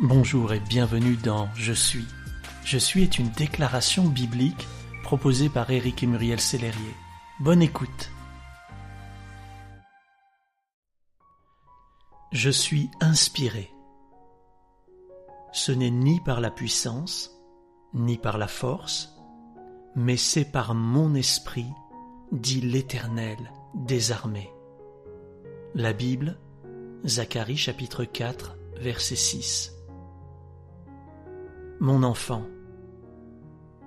Bonjour et bienvenue dans Je suis. Je suis est une déclaration biblique proposée par Éric et Muriel Sellerier. Bonne écoute. Je suis inspiré. Ce n'est ni par la puissance, ni par la force, mais c'est par mon esprit, dit l'Éternel des armées. La Bible, Zacharie chapitre 4, verset 6. Mon enfant,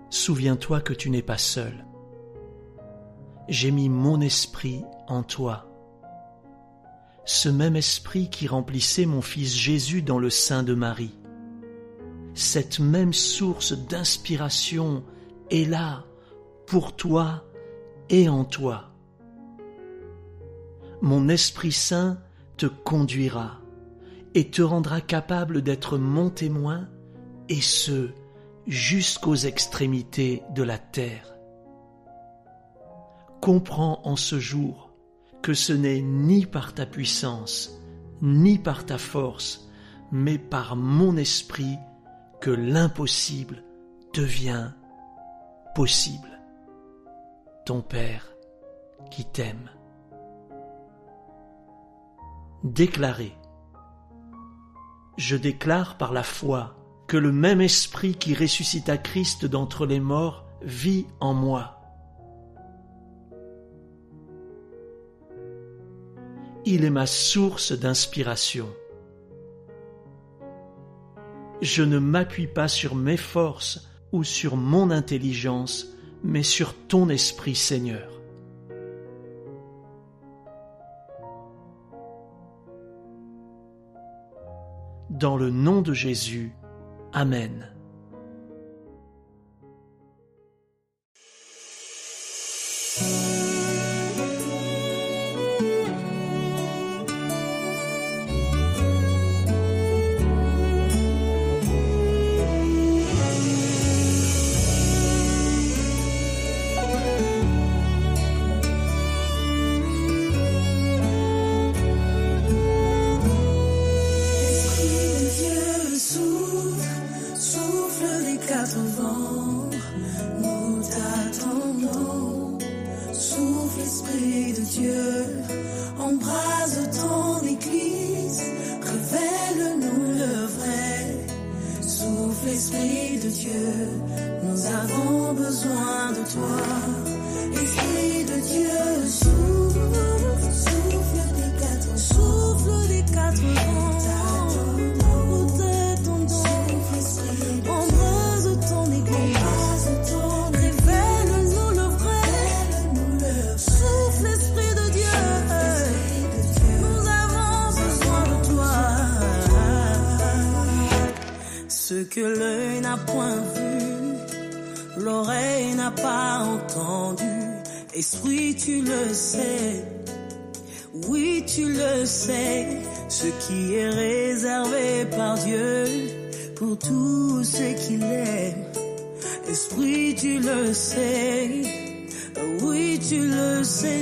souviens-toi que tu n'es pas seul. J'ai mis mon esprit en toi. Ce même esprit qui remplissait mon fils Jésus dans le sein de Marie. Cette même source d'inspiration est là pour toi et en toi. Mon Esprit Saint te conduira et te rendra capable d'être mon témoin et ce, jusqu'aux extrémités de la terre. Comprends en ce jour que ce n'est ni par ta puissance, ni par ta force, mais par mon esprit que l'impossible devient possible. Ton Père qui t'aime. Déclarer. Je déclare par la foi que le même esprit qui ressuscita Christ d'entre les morts vit en moi. Il est ma source d'inspiration. Je ne m'appuie pas sur mes forces ou sur mon intelligence, mais sur ton esprit Seigneur. Dans le nom de Jésus, Amen. Embrase ton Église, révèle-nous le vrai. Souffle Esprit de Dieu, nous avons besoin de toi. Point vu, l'oreille n'a pas entendu. Esprit, tu le sais, oui, tu le sais, ce qui est réservé par Dieu pour tous ceux qui l'aiment. Esprit, tu le sais, oui, tu le sais.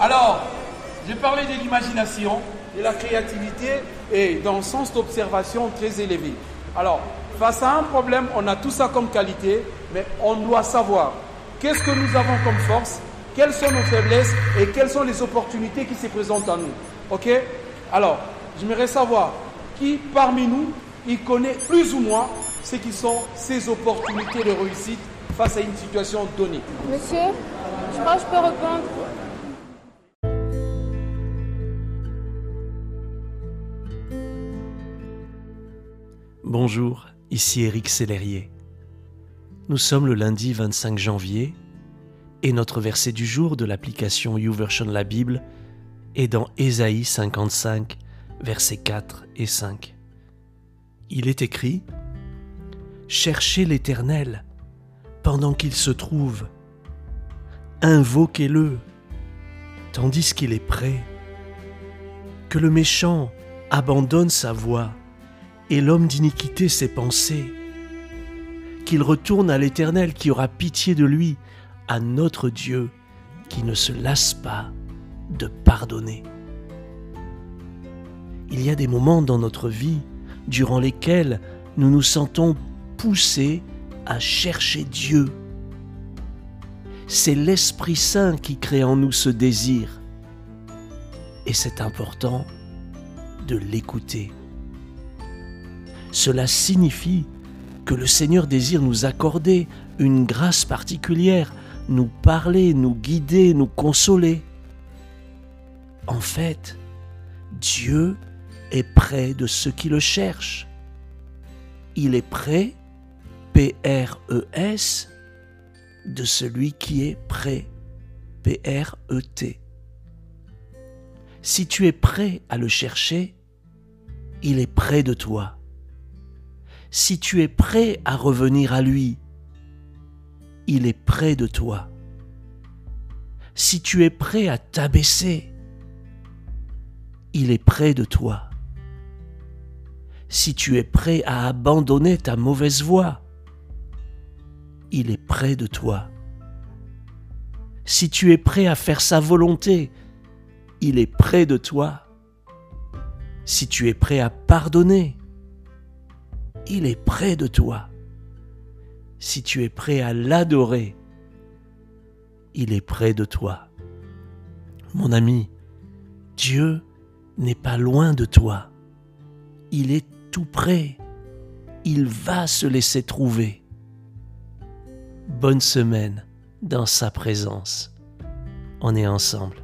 Alors, j'ai parlé de l'imagination, de la créativité et d'un sens d'observation très élevé. Alors, face à un problème, on a tout ça comme qualité, mais on doit savoir qu'est-ce que nous avons comme force, quelles sont nos faiblesses et quelles sont les opportunités qui se présentent à nous. Ok? Alors, j'aimerais savoir qui parmi nous, il connaît plus ou moins ce qui sont ses opportunités de réussite face à une situation donnée. Monsieur, je crois que je peux répondre. Bonjour, ici Éric Sellerier. Nous sommes le lundi 25 janvier et notre verset du jour de l'application YouVersion la Bible est dans Ésaïe 55, versets 4 et 5. Il est écrit Cherchez l'Éternel pendant qu'il se trouve, invoquez-le tandis qu'il est prêt. Que le méchant abandonne sa voie et l'homme d'iniquité ses pensées. Qu'il retourne à l'Éternel qui aura pitié de lui, à notre Dieu qui ne se lasse pas de pardonner. Il y a des moments dans notre vie durant lesquels nous nous sentons poussés à chercher Dieu. C'est l'Esprit Saint qui crée en nous ce désir. Et c'est important de l'écouter. Cela signifie que le Seigneur désire nous accorder une grâce particulière, nous parler, nous guider, nous consoler. En fait, Dieu est près de ceux qui le cherchent. Il est près, P-R-E-S, de celui qui est prêt, P-R-E-T. Si tu es prêt à le chercher, il est près de toi si tu es prêt à revenir à lui, il est près de toi. Si tu es prêt à t'abaisser, il est près de toi. Si tu es prêt à abandonner ta mauvaise voie, il est près de toi. Si tu es prêt à faire sa volonté, il est près de toi. Si tu es prêt à pardonner, il est près de toi. Si tu es prêt à l'adorer, il est près de toi. Mon ami, Dieu n'est pas loin de toi. Il est tout près. Il va se laisser trouver. Bonne semaine dans sa présence. On est ensemble.